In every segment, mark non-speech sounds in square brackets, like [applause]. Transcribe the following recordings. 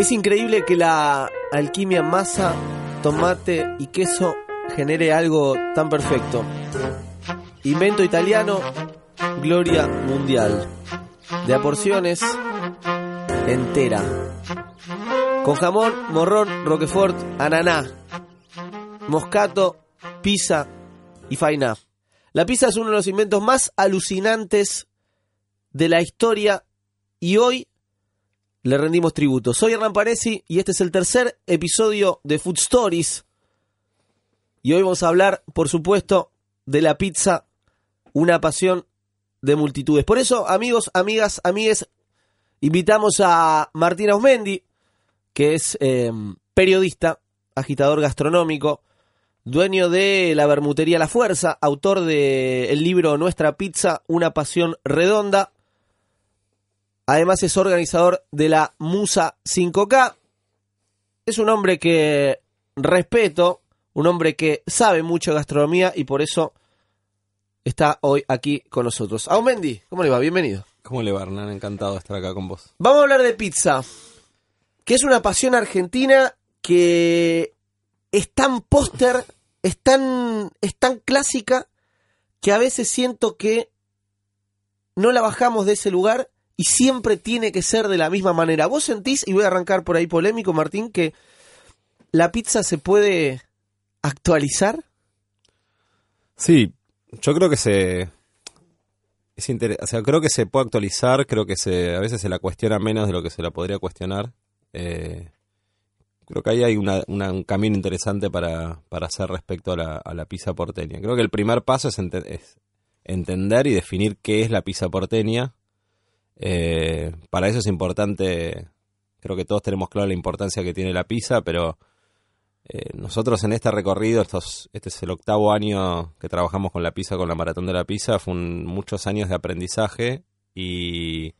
Es increíble que la alquimia masa, tomate y queso genere algo tan perfecto. Invento italiano, gloria mundial. De a porciones, entera. Con jamón, morrón, roquefort, ananá, moscato, pizza y faina. La pizza es uno de los inventos más alucinantes de la historia y hoy le rendimos tributo. Soy Hernán Paresi y este es el tercer episodio de Food Stories. Y hoy vamos a hablar, por supuesto, de la pizza, una pasión de multitudes. Por eso, amigos, amigas, amigues, invitamos a Martín Ausmendi, que es eh, periodista, agitador gastronómico, dueño de la Bermutería La Fuerza, autor del libro Nuestra Pizza, una pasión redonda. Además es organizador de la Musa 5K. Es un hombre que respeto, un hombre que sabe mucho de gastronomía y por eso está hoy aquí con nosotros. Aumendi, ¿cómo le va? Bienvenido. ¿Cómo le va, Hernán? Encantado de estar acá con vos. Vamos a hablar de pizza, que es una pasión argentina que es tan póster, es tan, es tan clásica, que a veces siento que no la bajamos de ese lugar y siempre tiene que ser de la misma manera. ¿Vos sentís, y voy a arrancar por ahí polémico, Martín, que la pizza se puede actualizar? Sí, yo creo que se... Es inter- o sea, creo que se puede actualizar, creo que se, a veces se la cuestiona menos de lo que se la podría cuestionar. Eh, creo que ahí hay una- un camino interesante para, para hacer respecto a la, pizza porteña. Creo que el primer paso es entender y definir qué es la pizza porteña. Eh, para eso es importante, creo que todos tenemos claro la importancia que tiene la pizza, pero eh, nosotros en este recorrido, estos, este es el octavo año que trabajamos con la pizza, con la maratón de la pizza, fue muchos años de aprendizaje y,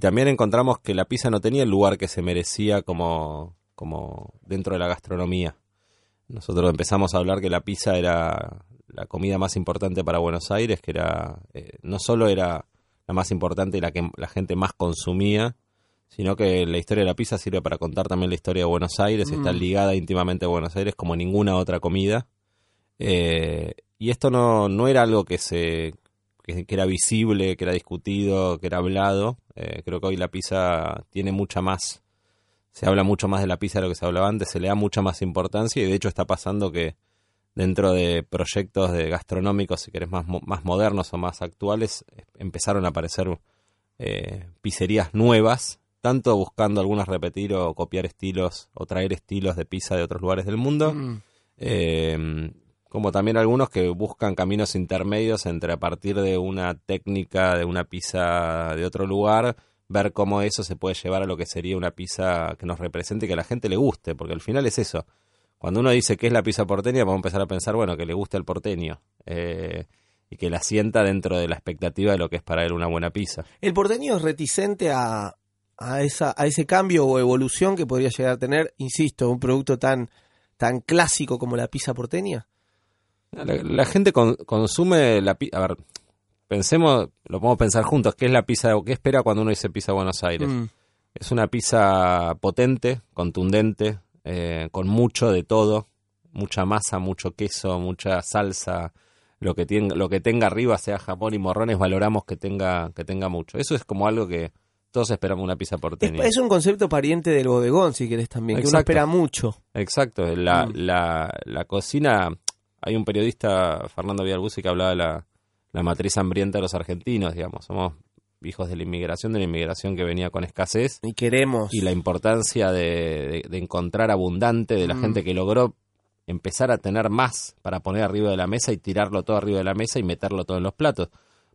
también encontramos que la pizza no tenía el lugar que se merecía como, como dentro de la gastronomía. Nosotros empezamos a hablar que la pizza era la comida más importante para Buenos Aires, que era eh, no solo era la más importante y la que la gente más consumía, sino que la historia de la pizza sirve para contar también la historia de Buenos Aires, está Mm. ligada íntimamente a Buenos Aires como ninguna otra comida. Eh, y esto no, no era algo que se que, que era visible, que era discutido, que era hablado. Eh, creo que hoy la pizza tiene mucha más, se habla mucho más de la pizza de lo que se hablaba antes, se le da mucha más importancia y de hecho está pasando que dentro de proyectos de gastronómicos, si querés, más, más modernos o más actuales, eh, empezaron a aparecer eh, pizzerías nuevas, tanto buscando algunas repetir o copiar estilos o traer estilos de pizza de otros lugares del mundo, Mm. eh, como también algunos que buscan caminos intermedios entre a partir de una técnica de una pizza de otro lugar, ver cómo eso se puede llevar a lo que sería una pizza que nos represente y que a la gente le guste, porque al final es eso. Cuando uno dice qué es la pizza porteña, vamos a empezar a pensar, bueno, que le guste el porteño eh, y que la sienta dentro de la expectativa de lo que es para él una buena pizza. ¿El porteño es reticente a, a, esa, a ese cambio o evolución que podría llegar a tener, insisto, un producto tan, tan clásico como la pizza porteña? La, la gente con- consume la pizza. A ver, pensemos, lo podemos pensar juntos, ¿qué es la pizza? ¿Qué espera cuando uno dice pizza Buenos Aires? Mm. Es una pizza potente, contundente, eh, con mucho de todo, mucha masa, mucho queso, mucha salsa, lo que tenga, lo que tenga arriba, sea jamón y morrones, valoramos que tenga, que tenga mucho. Eso es como algo que todos esperamos una pizza Es, porteña. es un concepto pariente del bodegón, si querés también, que uno Exacto. espera mucho. Exacto, la, Mm. la, la cocina, hay un periodista, Fernando Villalbuzi, que hablaba de la, la matriz hambrienta de los argentinos, digamos, somos hijos de la inmigración, de la inmigración que venía con escasez Y queremos. y la importancia de, de- de encontrar abundante, de la Mm. gente que logró empezar a tener más para poner arriba de la mesa y tirarlo todo arriba de la mesa y meterlo todo en los platos.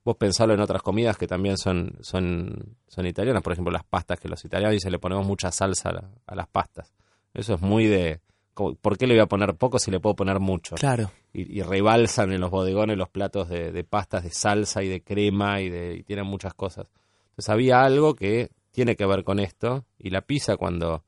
Vos pensalo en otras comidas que también son, son, son italianas, por ejemplo las pastas, que los italianos dicen le ponemos mucha salsa a, la- a las pastas. Eso es muy de... ¿Por qué le voy a poner poco si le puedo poner mucho? Claro. y, y rebalsan en los bodegones los platos de, de pastas de salsa y de crema y, de, y tienen muchas cosas. Entonces había algo que tiene que ver con esto y la pizza cuando,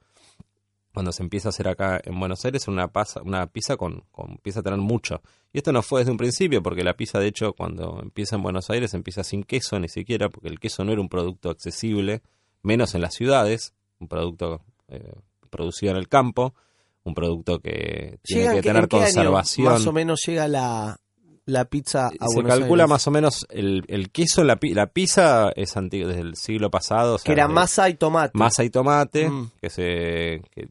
cuando se empieza a hacer acá en Buenos Aires una, pasa, una pizza con, con empieza a tener mucho. Y esto no fue desde un principio porque la pizza de hecho cuando empieza en Buenos Aires empieza sin queso ni siquiera porque el queso no era un producto accesible, menos en las ciudades, un producto eh, producido en el campo, un producto que tiene ¿Llegan que tener año conservación. más o menos llega la, la pizza a se Buenos calcula Aires? más o menos el, el queso, la, la pizza es antigua, desde el siglo pasado. o sea, Que era de- masa y tomate. masa y tomate, Mm. que, se, que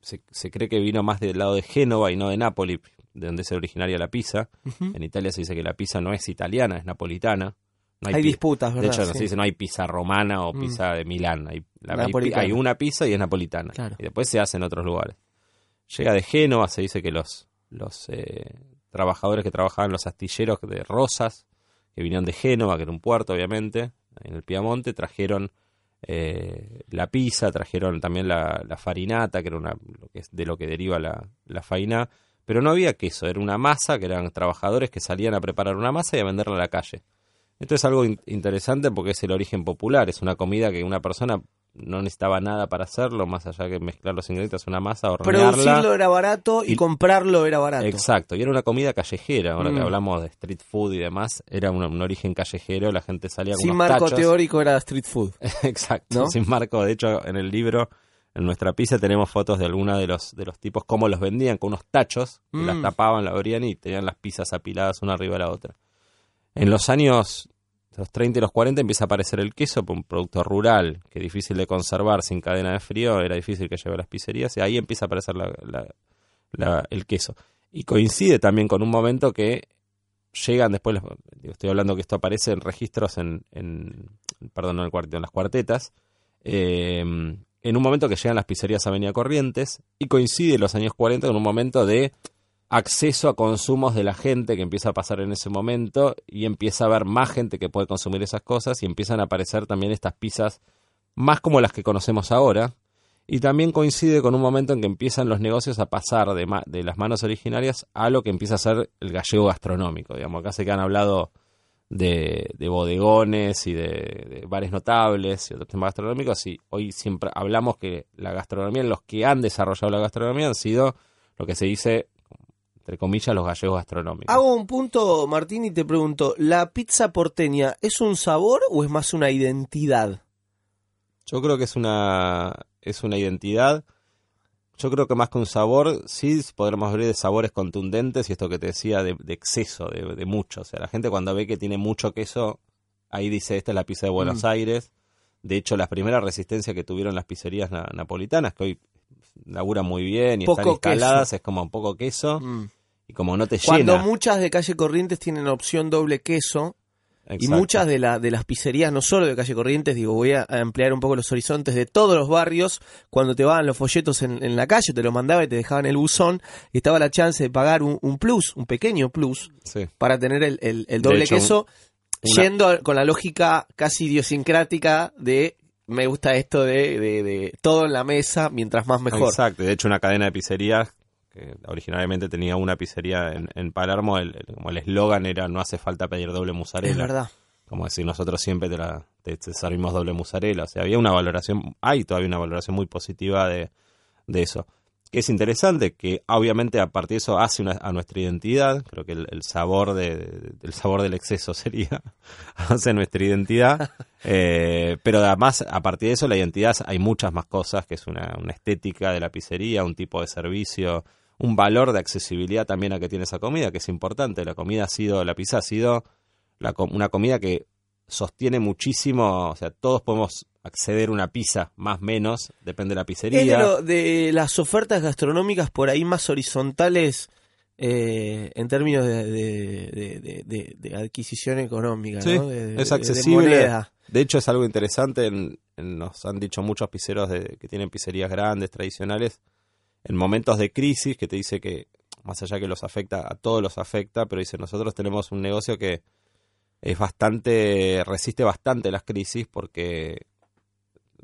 se, se cree que vino más del lado de Génova y no de Nápoli, de donde es originaria la pizza. En Italia se dice que la pizza no es italiana, es napolitana. No Hay disputas, De ¿verdad? hecho, no se dice no hay pizza romana o Mm. pizza de Milán. Hay, la- hay una pizza y es napolitana. Claro. Y después se hace en otros lugares. Llega de Génova, se dice que los, los eh, trabajadores que trabajaban los astilleros de Rosas, que vinieron de Génova, que era un puerto, obviamente, en el Piamonte, trajeron eh, la pizza, trajeron también la, la farinata, que era una, lo que es de lo que deriva la, la faina, pero no había queso, era una masa, que eran trabajadores que salían a preparar una masa y a venderla a la calle. Esto es algo in- interesante porque es el origen popular, es una comida que una persona no necesitaba nada para hacerlo, más allá que mezclar los ingredientes, una masa, hornearla. Producirlo era barato y, Y- comprarlo era barato. Exacto, y era una comida callejera, ahora que Mm. hablamos de street food y demás, era un, un origen callejero, la gente salía con Sin unos marco tachos. teórico era street food. [laughs] Exacto, ¿No? sin marco. De hecho, en el libro, en nuestra pizza, tenemos fotos de algunos de los, de los tipos, cómo los vendían, con unos tachos, que Mm. las tapaban, la abrían y tenían las pizzas apiladas una arriba de la otra. En los años los 30 y los 40 empieza a aparecer el queso, un producto rural, que es difícil de conservar sin cadena de frío, era difícil que lleve a las pizzerías, y ahí empieza a aparecer el queso. Y coincide también con un momento que llegan después, estoy hablando que esto aparece en registros en, en perdón, en el cuarteto, en las cuartetas, eh, en un momento que llegan las pizzerías a Avenida Corrientes, y coincide los años 40 con un momento de acceso a consumos de la gente que empieza a pasar en ese momento y empieza a haber más gente que puede consumir esas cosas y empiezan a aparecer también estas pizzas más como las que conocemos ahora y también coincide con un momento en que empiezan los negocios a pasar de, de las manos originarias a lo que empieza a ser el gallego gastronómico. Digamos, acá sé que han hablado de, de bodegones y de, de bares notables y otros temas gastronómicos y hoy siempre hablamos que la gastronomía, los que han desarrollado la gastronomía han sido lo que se dice, entre comillas, los gallegos gastronómicos. Hago un punto, Martín, y te pregunto, ¿la pizza porteña es un sabor o es más una identidad? Yo creo que es una, es una identidad. Yo creo que más que un sabor, sí podremos hablar de sabores contundentes y esto que te decía de, de exceso, de, de mucho. O sea, la gente cuando ve que tiene mucho queso, ahí dice, esta es la pizza de Buenos Mm. Aires. De hecho, las primeras resistencias que tuvieron las pizzerías na- napolitanas, que hoy laburan muy bien y Poco están instaladas, queso. es como un poco queso Mm. y como no te Cuando llena. muchas de Calle Corrientes tienen opción doble queso y muchas de, la, de las pizzerías, no solo de Calle Corrientes, digo, voy a ampliar un poco los horizontes de todos los barrios, cuando te van los folletos en, en la calle, te lo mandaba y te dejaban el buzón, y estaba la chance de pagar un, un plus, un pequeño plus, Sí. para tener el, el- el doble hecho, queso, una- yendo a- con la lógica casi idiosincrática de me gusta esto de, de- de todo en la mesa, mientras más mejor. Exacto, de hecho una cadena de pizzerías que originalmente tenía una pizzería en, en Palermo, el, el- como el eslogan era no hace falta pedir doble Es mozzarella. verdad. Como decir, nosotros siempre te, la, te, te servimos doble mozzarella. O sea, había una valoración, hay todavía una valoración muy positiva de, de eso. Que es interesante, que obviamente a partir de eso hace una, a nuestra identidad, creo que el, el sabor de, el sabor del exceso [laughs] sería, hace nuestra identidad, [laughs] eh, pero además a partir de eso la identidad hay muchas más cosas, que es una, una estética de la pizzería, un tipo de servicio, un valor de accesibilidad también a que tiene esa comida, que es importante. La comida ha sido, la pizza ha sido la una comida que sostiene muchísimo, o sea, todos podemos acceder a una pizza, más menos, depende de la Es de, pizzería. lo- de las ofertas gastronómicas por ahí más horizontales eh, en términos de, de- de- de- de- de adquisición económica, Sí, ¿no? Es accesible. De hecho, es algo interesante, en- en- nos han dicho muchos pizzeros de, que tienen pizzerías grandes, tradicionales, en momentos de crisis, que te dice que, más allá que los afecta, a todos los afecta, pero dice, nosotros tenemos un negocio que es bastante, resiste bastante las crisis porque,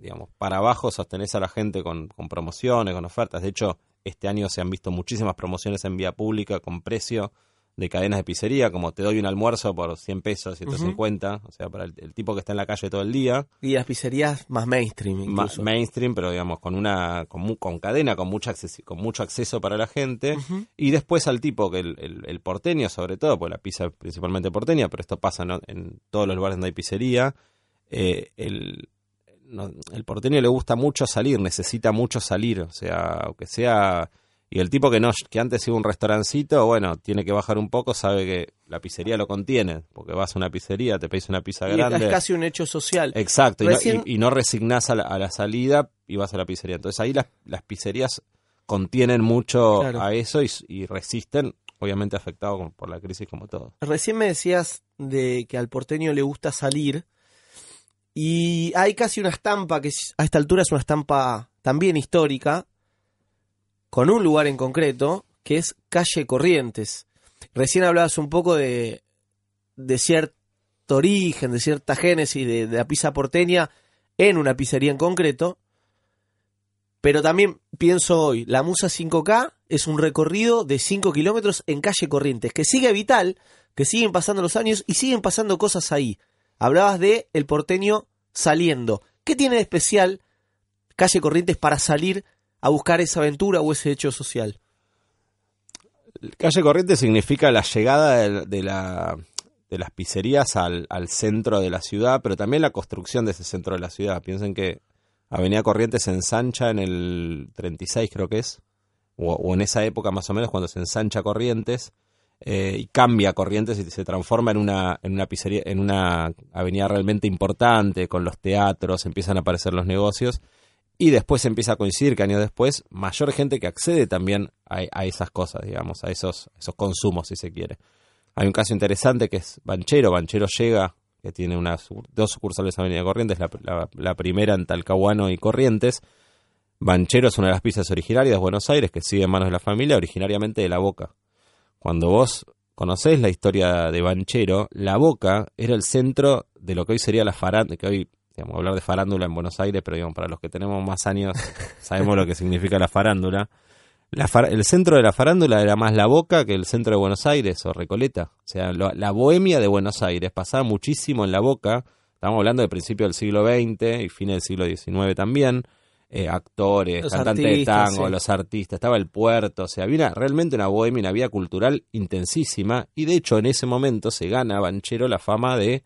digamos, para abajo sostenés a la gente con, con promociones, con ofertas. De hecho, este año se han visto muchísimas promociones en vía pública con precio de cadenas de pizzería, como te doy un almuerzo por 100 pesos, 150, o sea, para el, el tipo que está en la calle todo el día, Y las pizzerías más mainstream ma- incluso. mainstream, pero digamos con una con, con cadena, con mucha con mucho acceso para la gente, y después al tipo que el, el- el porteño, sobre todo, pues la pizza es principalmente porteña, pero esto pasa ¿no? en todos los lugares donde hay pizzería, eh, el, el porteño le gusta mucho salir, necesita mucho salir, o sea, aunque sea y el tipo que no que antes iba a un restaurancito, bueno, tiene que bajar un poco, sabe que la pizzería lo contiene, porque vas a una pizzería, te pedís una pizza grande. Es casi un hecho social. Exacto, y, no, resignás a la, salida y vas a la pizzería. Entonces ahí las, las pizzerías contienen mucho a eso y, resisten, obviamente afectado por la crisis como todo. Recién me decías de que al porteño le gusta salir y hay casi una estampa que a esta altura es una estampa también histórica, con un lugar en concreto, que es Calle Corrientes. Recién hablabas un poco de, de cierto origen, de cierta génesis de, la pizza porteña en una pizzería en concreto. Pero también pienso hoy, la Musa 5K es un recorrido de 5 kilómetros en calle Corrientes, que sigue vital, que siguen pasando los años y siguen pasando cosas ahí. Hablabas de el porteño saliendo. ¿Qué tiene de especial calle Corrientes para salir a buscar esa aventura o ese hecho social? Calle Corriente significa la llegada de, la, de las pizzerías al, centro de la ciudad, pero también la construcción de ese centro de la ciudad. Piensen que Avenida Corrientes se ensancha en el 36, creo que es, o, en esa época más o menos, cuando se ensancha Corrientes. Eh, y cambia Corrientes y se transforma en una, en una pizzería, en una avenida realmente importante, con los teatros, empiezan a aparecer los negocios y después empieza a coincidir que años después, mayor gente que accede también a, esas cosas, digamos, a esos, esos consumos, si se quiere. Hay un caso interesante que es Banchero. Banchero llega, que tiene dos sucursales en Avenida Corrientes, la, primera en Talcahuano y Corrientes. Banchero es una de las pizzas originarias de Buenos Aires que sigue en manos de la familia, originariamente de La Boca. Cuando vos conocés la historia de Banchero, La Boca era el centro de lo que hoy sería la Farán, que hoy digamos, hablar de farándula en Buenos Aires, pero digamos, para los que tenemos más años [laughs] sabemos lo que significa la farándula. el centro de la farándula era más la boca que el centro de Buenos Aires o Recoleta. O sea, la bohemia de Buenos Aires pasaba muchísimo en la boca. Estamos hablando de principio del siglo XX y fines del siglo XIX también. Eh, actores, cantantes de tango, los artistas, estaba el puerto, o sea, había realmente una bohemia, una vida cultural intensísima y de hecho en ese momento se gana Banchero la fama de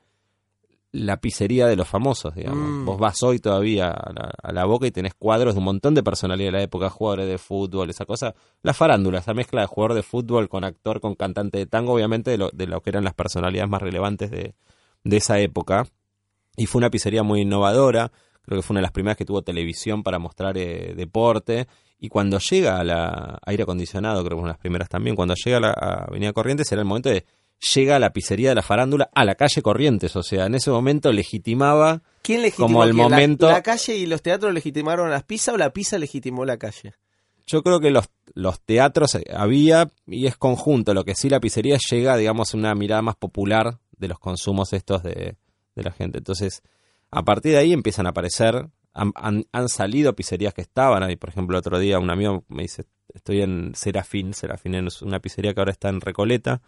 la pizzería de los famosos, digamos. Mm. Vos vas hoy todavía a la, boca y tenés cuadros de un montón de personalidades de la época, jugadores de fútbol, esa cosa. La farándula, esa mezcla de jugador de fútbol con actor, con cantante de tango, obviamente de lo, de lo que eran las personalidades más relevantes de, de esa época. Y fue una pizzería muy innovadora, creo que fue una de las primeras que tuvo televisión para mostrar eh, deporte. Y cuando llega a la aire acondicionado, creo que fue una de las primeras también, cuando llega a la Avenida Corrientes era el momento de llega a la pizzería de la farándula a la calle Corrientes. O sea, en ese momento legitimaba ¿Quién legitimó como el momento. La, calle y los teatros legitimaron las pizzas o la pizza legitimó la calle? Yo creo que los, los teatros había y es conjunto. Lo que sí la pizzería llega, digamos, a una mirada más popular de los consumos estos de, de la gente. Entonces, a partir de ahí empiezan a aparecer. Han, salido pizzerías que estaban ahí. Por ejemplo, otro día un amigo me dice: Estoy en Serafín. Serafín es una pizzería que ahora está en Recoleta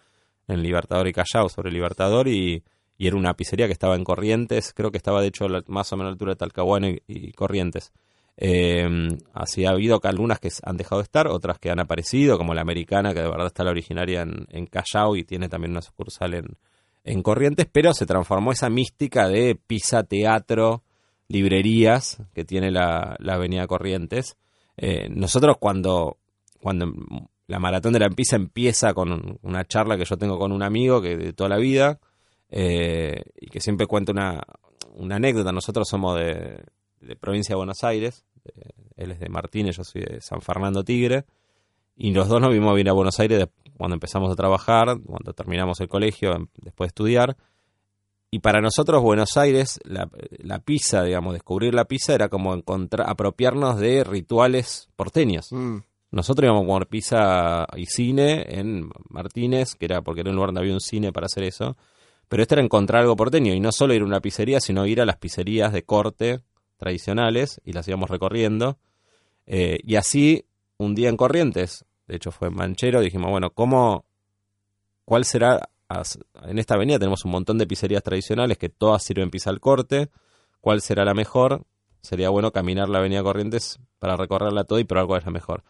en Libertador y Callao, sobre Libertador, y, y, era una pizzería que estaba en Corrientes, creo que estaba de hecho más o menos a la altura de Talcahuano y, Corrientes. Eh, así ha habido algunas que han dejado de estar, otras que han aparecido, como la americana, que de verdad está la originaria en, en Callao y tiene también una sucursal en, en Corrientes, pero se transformó esa mística de pizza, teatro, librerías que tiene la, la avenida Corrientes. Eh, nosotros cuando, cuando la maratón de la pizza empieza con una charla que yo tengo con un amigo que de toda la vida eh, y que siempre cuenta una, una anécdota. Nosotros somos de, provincia de Buenos Aires, él es de Martínez, yo soy de San Fernando Tigre, y los dos nos vimos bien a Buenos Aires cuando empezamos a trabajar, cuando terminamos el colegio, em, después de estudiar. Y para nosotros Buenos Aires, la, la pizza, digamos, descubrir la pizza era como encontrar, apropiarnos de rituales porteños. Mm. Nosotros íbamos a comer pizza y cine en Martínez, que era porque era un lugar donde había un cine para hacer eso. Pero este era encontrar algo porteño y no solo ir a una pizzería, sino ir a las pizzerías de corte tradicionales y las íbamos recorriendo. Eh, y así, un día en Corrientes, de hecho fue Manchero, dijimos, bueno, ¿cómo, cuál será? En esta avenida tenemos un montón de pizzerías tradicionales que todas sirven pizza al corte. ¿Cuál será la mejor? Sería bueno caminar la avenida Corrientes para recorrerla toda y probar cuál es la mejor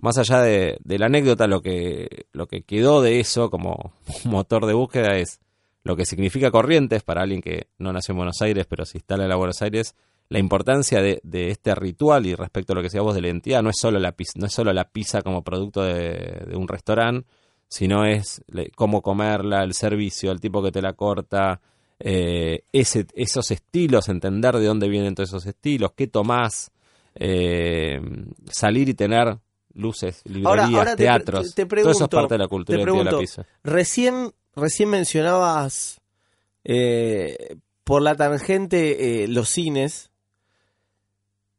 más allá de, la anécdota, lo que, lo que quedó de eso como [laughs] motor de búsqueda es lo que significa Corrientes para alguien que no nació en Buenos Aires, pero se instala en la Buenos Aires, la importancia de, este ritual y respecto a lo que decíamos de la identidad, no es solo la pizza, no es solo la pizza como producto de, un restaurante, sino es cómo comerla, el servicio, el tipo que te la corta, eh, ese, esos estilos, entender de dónde vienen todos esos estilos, qué tomás, eh, salir y tener luces, librerías, teatros. Te, todo eso es parte de la cultura de la pizza. Recién, recién mencionabas eh, por la tangente los cines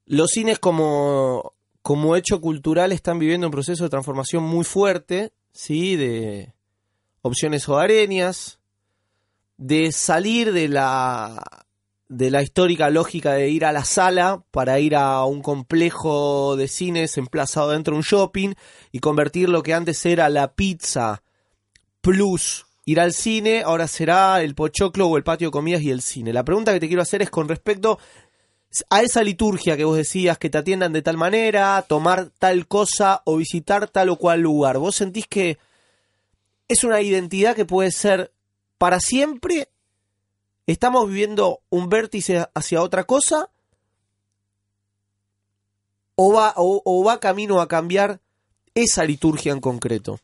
los cines como, como hecho cultural están viviendo un proceso de transformación muy fuerte, ¿sí? De opciones hogareñas, de salir de la, de la histórica lógica de ir a la sala para ir a un complejo de cines emplazado dentro de un shopping y convertir lo que antes era la pizza plus ir al cine, ahora será el pochoclo o el patio de comidas y el cine. La pregunta que te quiero hacer es con respecto a esa liturgia que vos decías, que te atiendan de tal manera, tomar tal cosa o visitar tal o cual lugar. ¿Vos sentís que es una identidad que puede ser para siempre? ¿Estamos viviendo un vértice hacia otra cosa? ¿O va, o, va camino a cambiar esa liturgia en concreto?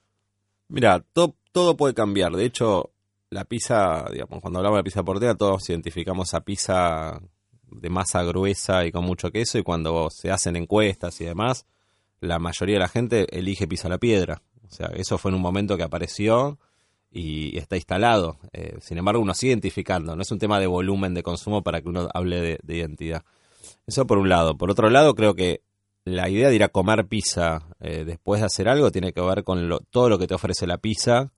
Mira, todo puede cambiar. De hecho, la pizza, digamos, cuando hablamos de pizza porteña, todos identificamos a pizza de masa gruesa y con mucho queso y cuando se hacen encuestas y demás, la mayoría de la gente elige pisa la piedra. O sea, eso fue en un momento que apareció y está instalado. Eh, sin embargo, uno sigue identificando. No es un tema de volumen de consumo para que uno hable de, identidad. Eso por un lado. Por otro lado, creo que la idea de ir a comer pizza eh, después de hacer algo tiene que ver con todo lo que te ofrece la pizza.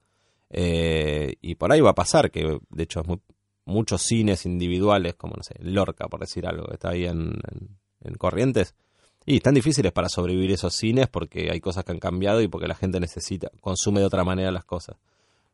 Eh, y por ahí va a pasar, que de hecho es muy, muchos cines individuales, como no sé, Lorca, por decir algo, que está ahí en, Corrientes. Y están difíciles para sobrevivir esos cines porque hay cosas que han cambiado y porque la gente necesita, consume de otra manera las cosas.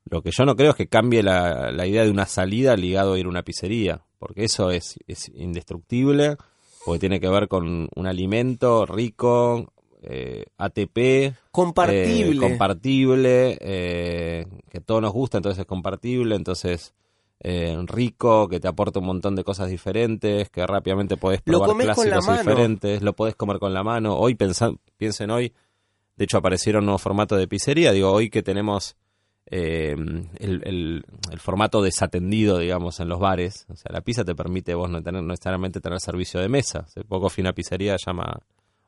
Lo que yo no creo es que cambie la, idea de una salida ligado a ir a una pizzería, porque eso es, indestructible, porque tiene que ver con un alimento rico, eh, ATP. Compartible. Eh, compartible, eh, que todo nos gusta, entonces es compartible, entonces eh, rico, que te aporta un montón de cosas diferentes, que rápidamente podés probar clásicos diferentes, lo podés comer con la mano. Hoy pensan, piensen hoy, de hecho aparecieron nuevos formatos de pizzería, digo, hoy que tenemos eh, el, formato desatendido, digamos, en los bares, o sea, la pizza te permite vos no tener no necesariamente tener servicio de mesa. Hace poco fui a una pizzería llama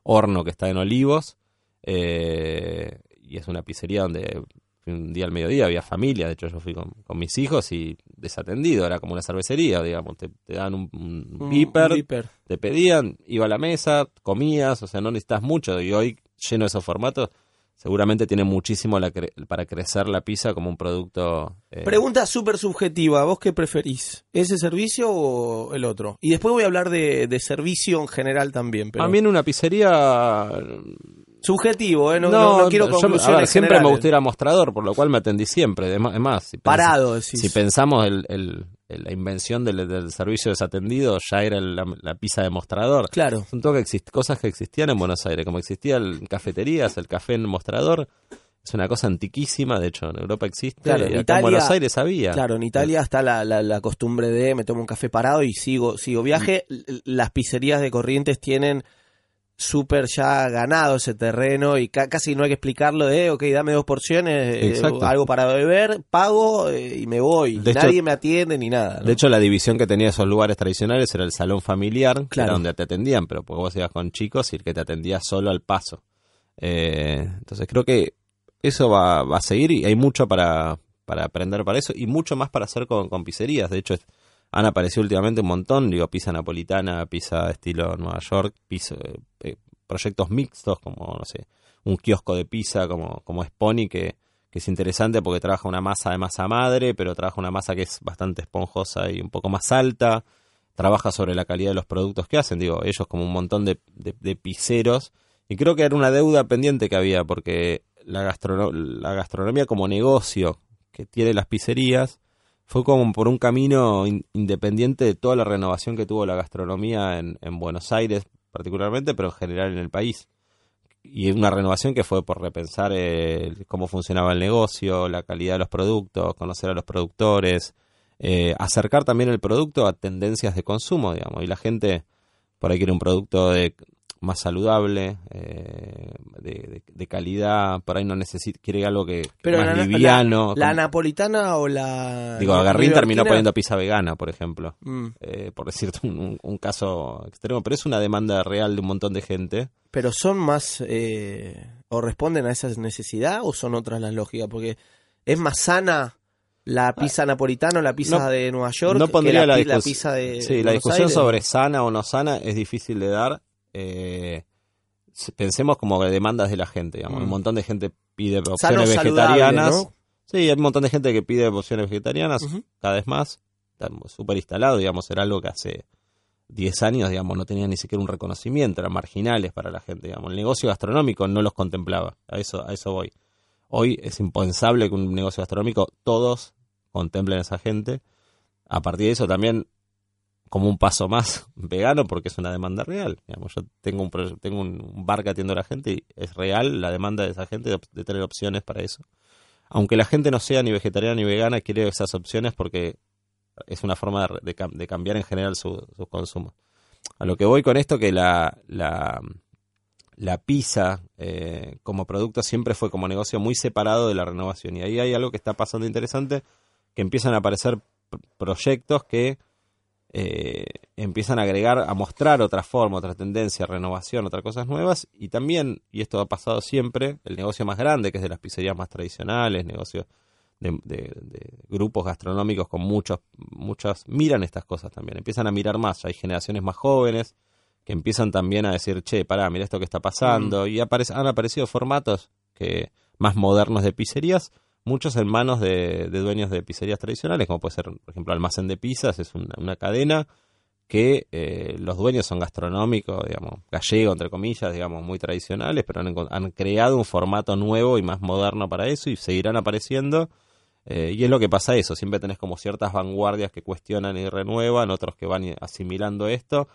Horno, que está en Olivos, eh, y es una pizzería donde un día al mediodía había familia, de hecho yo fui con, mis hijos y desatendido, era como una cervecería, digamos, te, dan un, un, te pedían, iba a la mesa, comías, o sea, no necesitas mucho y hoy lleno de esos formatos seguramente tiene muchísimo para crecer la pizza como un producto. Eh, Pregunta súper subjetiva, ¿vos qué preferís? ¿Ese servicio o el otro? Y después voy a hablar de, servicio en general también. Pero... A mí en una pizzería Subjetivo, ¿eh? No, quiero conclusiones Siempre me gustó ir a mostrador, por lo cual me atendí siempre. Es más, si Parado, Si pensamos el, la invención del, servicio desatendido, ya era la, pizza de mostrador. Claro. Son todo que cosas que existían en Buenos Aires, como existían cafeterías, el café en mostrador. Es una cosa antiquísima, de hecho, en Europa existe. Claro, en, Italia, Buenos Aires había. Claro, en Italia está la, la, costumbre de me tomo un café parado y sigo, sigo viaje. Las pizzerías de Corrientes tienen súper ya ganado ese terreno y casi no hay que explicarlo de, ok, dame dos porciones, eh, algo para beber, pago eh, y me voy. Nadie me atiende ni nada. De hecho, la división que tenía esos lugares tradicionales era el salón familiar, claro. donde te atendían, pero pues vos ibas con chicos y el que te atendía solo al paso. Eh, entonces creo que eso va, va, a seguir y hay mucho para, para aprender para eso y mucho más para hacer con, con pizzerías. De hecho, han aparecido últimamente un montón, digo, pizza napolitana, pizza estilo Nueva York, pizza, eh, proyectos mixtos como, no sé, un kiosco de pizza como, como Spony que, es interesante porque trabaja una masa de masa madre, pero trabaja una masa que es bastante esponjosa y un poco más alta, trabaja sobre la calidad de los productos que hacen, digo, ellos como un montón de, de, pizzeros, y creo que era una deuda pendiente que había, porque la, la gastronomía como negocio que tiene las pizzerías, fue como por un camino independiente de toda la renovación que tuvo la gastronomía en, Buenos Aires particularmente, pero en general en el país. Y una renovación que fue por repensar eh, cómo funcionaba el negocio, la calidad de los productos, conocer a los productores, eh, acercar también el producto a tendencias de consumo, digamos. Y la gente por ahí quiere un producto de más saludable, eh, de, de, calidad, por ahí no necesita, quiere algo que Pero más la, liviano. La, napolitana o la. Digo, Agarrín terminó poniendo pizza vegana, por ejemplo, Mm, eh, por decirte un, caso extremo, pero es una demanda real de un montón de gente. Pero son más. eh, o responden a esa necesidad o son otras las lógicas. Porque es más sana la pizza napolitana o la pizza no- de Nueva York no que pondría la, pizza de. Sí, la discusión Aires. sobre sana o no sana es difícil de dar. Eh, pensemos como de demandas de la gente, digamos. Mm. Un montón de gente pide opciones vegetarianas. ¿no? Sí, hay un montón de gente que pide opciones vegetarianas cada vez más. Está súper instalado, digamos, era algo que hace 10 años, digamos, no tenía ni siquiera un reconocimiento, eran marginales para la gente, digamos. El negocio gastronómico no los contemplaba, a eso, a eso voy. Hoy es impensable que un negocio gastronómico todos contemplen a esa gente. A partir de eso también como un paso más vegano porque es una demanda real. Digamos, yo tengo un, tengo un bar que atiendo a la gente y es real la demanda de esa gente de, tener opciones para eso. Aunque la gente no sea ni vegetariana ni vegana, quiere esas opciones porque es una forma de, cambiar en general su, sus consumos. A lo que voy con esto, que la, la, la pizza eh, como producto siempre fue como negocio muy separado de la renovación. Y ahí hay algo que está pasando interesante, que empiezan a aparecer pr- proyectos que eh, empiezan a agregar, a mostrar otra forma, otra tendencia, renovación, otras cosas nuevas. Y también, y esto ha pasado siempre, el negocio más grande, que es de las pizzerías más tradicionales, negocios de, de- de grupos gastronómicos con muchos, muchas, miran estas cosas también, empiezan a mirar más. Hay generaciones más jóvenes que empiezan también a decir, che, pará, mira esto que está pasando. Y aparece- han aparecido formatos que más modernos de pizzerías, muchos en manos de, dueños de pizzerías tradicionales, como puede ser, por ejemplo, Almacén de Pizzas, es una, cadena que eh, los dueños son gastronómicos, digamos, gallego, entre comillas, digamos, muy tradicionales, pero han creado un formato nuevo y más moderno para eso y seguirán apareciendo. Eh, y es lo que pasa eso, siempre tenés como ciertas vanguardias que cuestionan y renuevan, otros que van asimilando esto,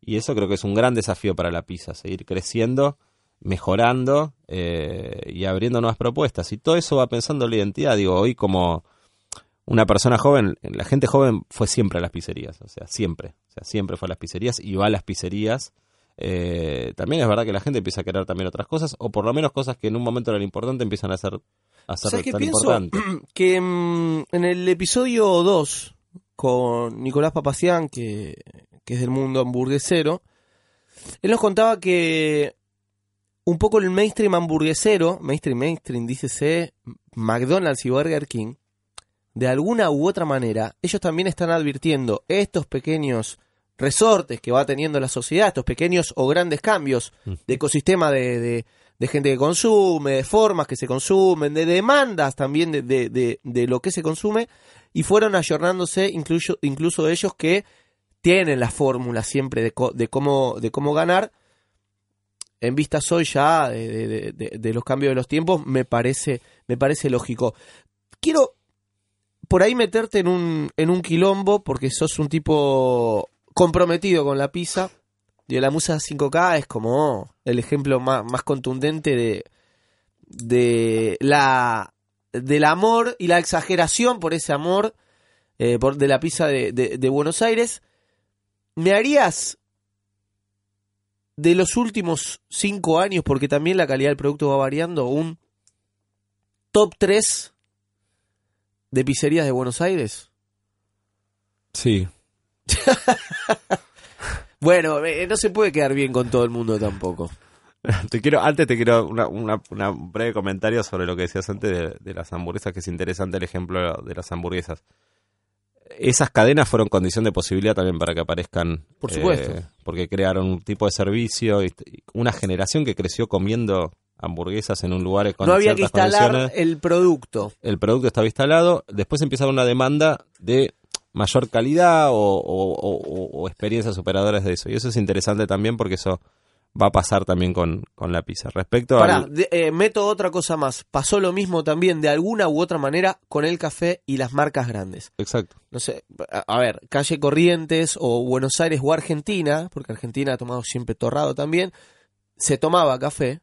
y eso creo que es un gran desafío para la pizza, seguir creciendo, mejorando eh, y abriendo nuevas propuestas. Y todo eso va pensando en la identidad, digo, hoy como una persona joven, la gente joven fue siempre a las pizzerías, o sea, siempre, o sea, siempre fue a las pizzerías y va a las pizzerías. Eh, también es verdad que la gente empieza a querer también otras cosas, o por lo menos cosas que en un momento eran importantes empiezan a ser, a ser ¿Sabes qué tan importantes. [clears throat] Que mm, en el episodio 2 con Nicolás Papacián, que, que es del mundo hamburguesero, él nos contaba que un poco el mainstream hamburguesero, mainstream, mainstream, dícese McDonald's y Burger King, de alguna u otra manera, ellos también están advirtiendo estos pequeños resortes que va teniendo la sociedad, estos pequeños o grandes cambios de ecosistema de, de- de gente que consume, de formas que se consumen, de demandas también de, de- de- de lo que se consume, y fueron ayornándose incluso, incluso ellos que tienen la fórmula siempre de, co- de cómo, de cómo ganar. En vistas hoy ya de, los cambios de los tiempos, me parece, me parece lógico. Quiero por ahí meterte en un, en un quilombo, porque sos un tipo comprometido con la pizza. Y la Musa 5K es como el ejemplo más, más contundente de, de la del amor y la exageración por ese amor eh, por, de la pizza de- de Buenos Aires. ¿Me harías de los últimos cinco años, porque también la calidad del producto va variando, un top 3 de pizzerías de Buenos Aires? Sí, [laughs] Bueno, eh, no se puede quedar bien con todo el mundo tampoco. [laughs] Te quiero, antes te quiero una, una, una breve comentario sobre lo que decías antes de, de las hamburguesas, que es interesante el ejemplo de las hamburguesas. Esas cadenas fueron condición de posibilidad también para que aparezcan. Por supuesto. eh, porque crearon un tipo de servicio, y, una generación que creció comiendo hamburguesas en un lugar con no había que instalar el producto. El producto estaba instalado, después empezaron una demanda de mayor calidad o, o- o- o experiencias superadoras de eso. Y eso es interesante también porque eso va a pasar también con, con la pizza. Respecto Pará, al... de- eh, meto otra cosa más. Pasó lo mismo también de alguna u otra manera con el café y las marcas grandes. Exacto. No sé, a, a ver, Calle Corrientes o Buenos Aires o Argentina, porque Argentina ha tomado siempre torrado también, se tomaba café.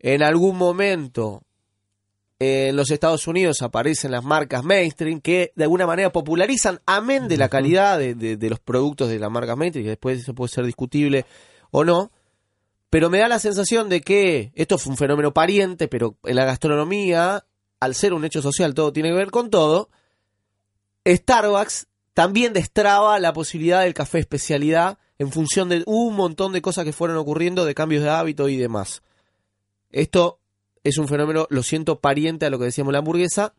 En algún momento en los Estados Unidos aparecen las marcas mainstream que de alguna manera popularizan, amén de la calidad de, de- de los productos de las marcas mainstream, que después eso puede ser discutible o no. Pero me da la sensación de que esto fue un fenómeno pariente, pero en la gastronomía, al ser un hecho social, todo tiene que ver con todo. Starbucks también destraba la posibilidad del café especialidad en función de un montón de cosas que fueron ocurriendo, de cambios de hábito y demás. Esto es un fenómeno, lo siento, pariente a lo que decíamos la hamburguesa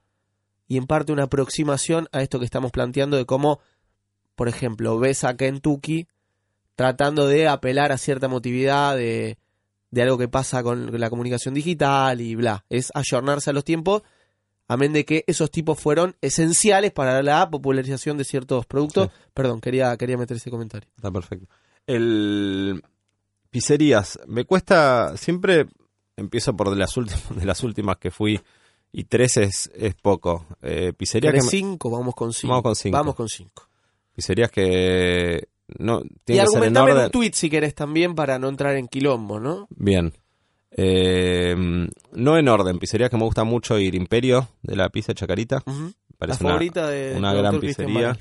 y en parte una aproximación a esto que estamos planteando de cómo, por ejemplo, ves a Kentucky tratando de apelar a cierta motividad de, de algo que pasa con la comunicación digital y bla. Es ayornarse a los tiempos, amén de que esos tipos fueron esenciales para la popularización de ciertos productos. Perdón, quería, quería meter ese comentario. Está perfecto. El pizzerías, me cuesta siempre empiezo por de las últimas [laughs] de las últimas que fui y tres es, es poco. Eh, pizzería que ¿Querés me- cinco? Vamos con cinco. Vamos con cinco. Vamos con cinco. pizzerías que no Y que ser en orden. un tweet si querés también para no entrar en quilombo, ¿no? Bien. Eh, no en orden, pizzerías que me gusta mucho ir Imperio de la pizza Chacarita. Ujú. La Parece una, favorita de una gran pizzería.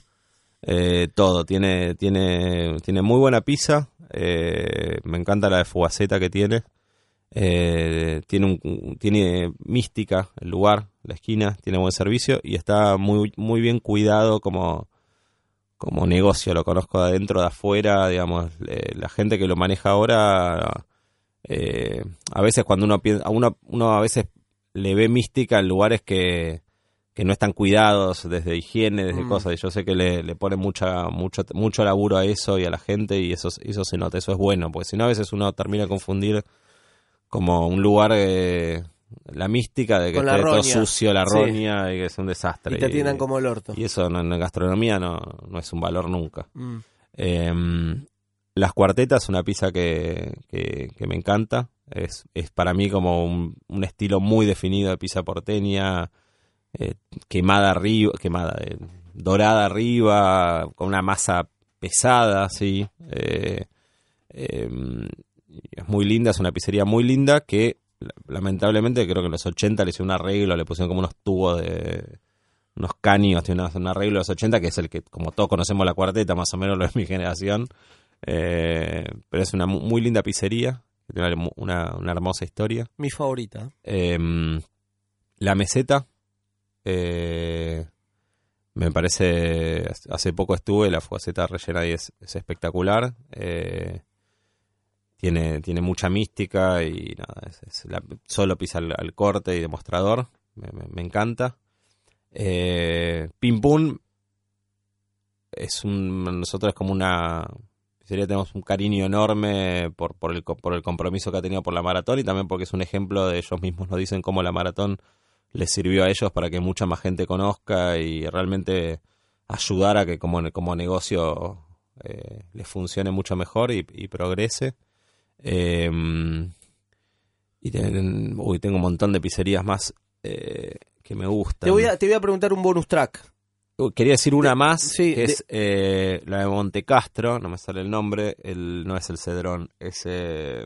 Eh, todo, tiene, tiene, tiene muy buena pizza. eh, me encanta la de fugaceta que tiene. Tiene, un, tiene mística el lugar, la esquina, tiene buen servicio y está muy, muy bien cuidado como, como negocio. Lo conozco de adentro, de afuera, digamos. eh, la gente que lo maneja ahora, eh, a veces cuando uno piensa, a uno, uno a veces le ve mística en lugares que, que no están cuidados desde higiene, desde Mm. cosas. Y yo sé que le, le ponen mucha, mucho, mucho laburo a eso y a la gente y eso, eso se nota, eso es bueno, porque si no a veces uno termina de confundir como un lugar, eh, la mística de que Con la esté todo roña. sucio, la Sí. roña y que es un desastre. Y te atiendan como el orto. y eso no- en gastronomía no, no es un valor nunca. Mm. Eh, las cuartetas, una pizza que, que, que me encanta. Es, es para mí como un, un estilo muy definido de pizza porteña. eh, quemada arriba, quemada, eh, dorada arriba, con una masa pesada, sí. Eh, eh, es muy linda, es una pizzería muy linda que lamentablemente creo que en los 80 le hicieron un arreglo, le pusieron como unos tubos de unos caños, tiene una- un arreglo de los 80 que es el que como todos conocemos la cuarteta, más o menos [laughs] lo es mi generación. Eh, pero es una mu- muy linda pizzería, tiene una, una- hermosa historia. Mi favorita. Eh, la meseta, eh, me parece, hace poco estuve, la fugaceta rellena es, es espectacular. Eh, tiene, tiene mucha mística y nada, es, es la- solo pisa al, corte y demostrador, me, encanta. Eh, Pim Pum es un, nosotros es como una pizzería, tenemos un cariño enorme por, por, el, por el compromiso que ha tenido por la maratón y también porque es un ejemplo de ellos mismos nos dicen cómo la maratón les sirvió a ellos para que mucha más gente conozca y realmente ayudar a que como, como negocio eh, les funcione mucho mejor y progrese. Eh, y uy, tengo un montón de pizzerías más eh, que me gustan. Te voy, a, te voy a preguntar un bonus track. Uy, Quería decir una De- más, sí, que de- es eh, la de Monte Castro, no me sale el nombre, el, no es el Cedrón, es eh,